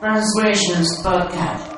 Transgressions Podcast.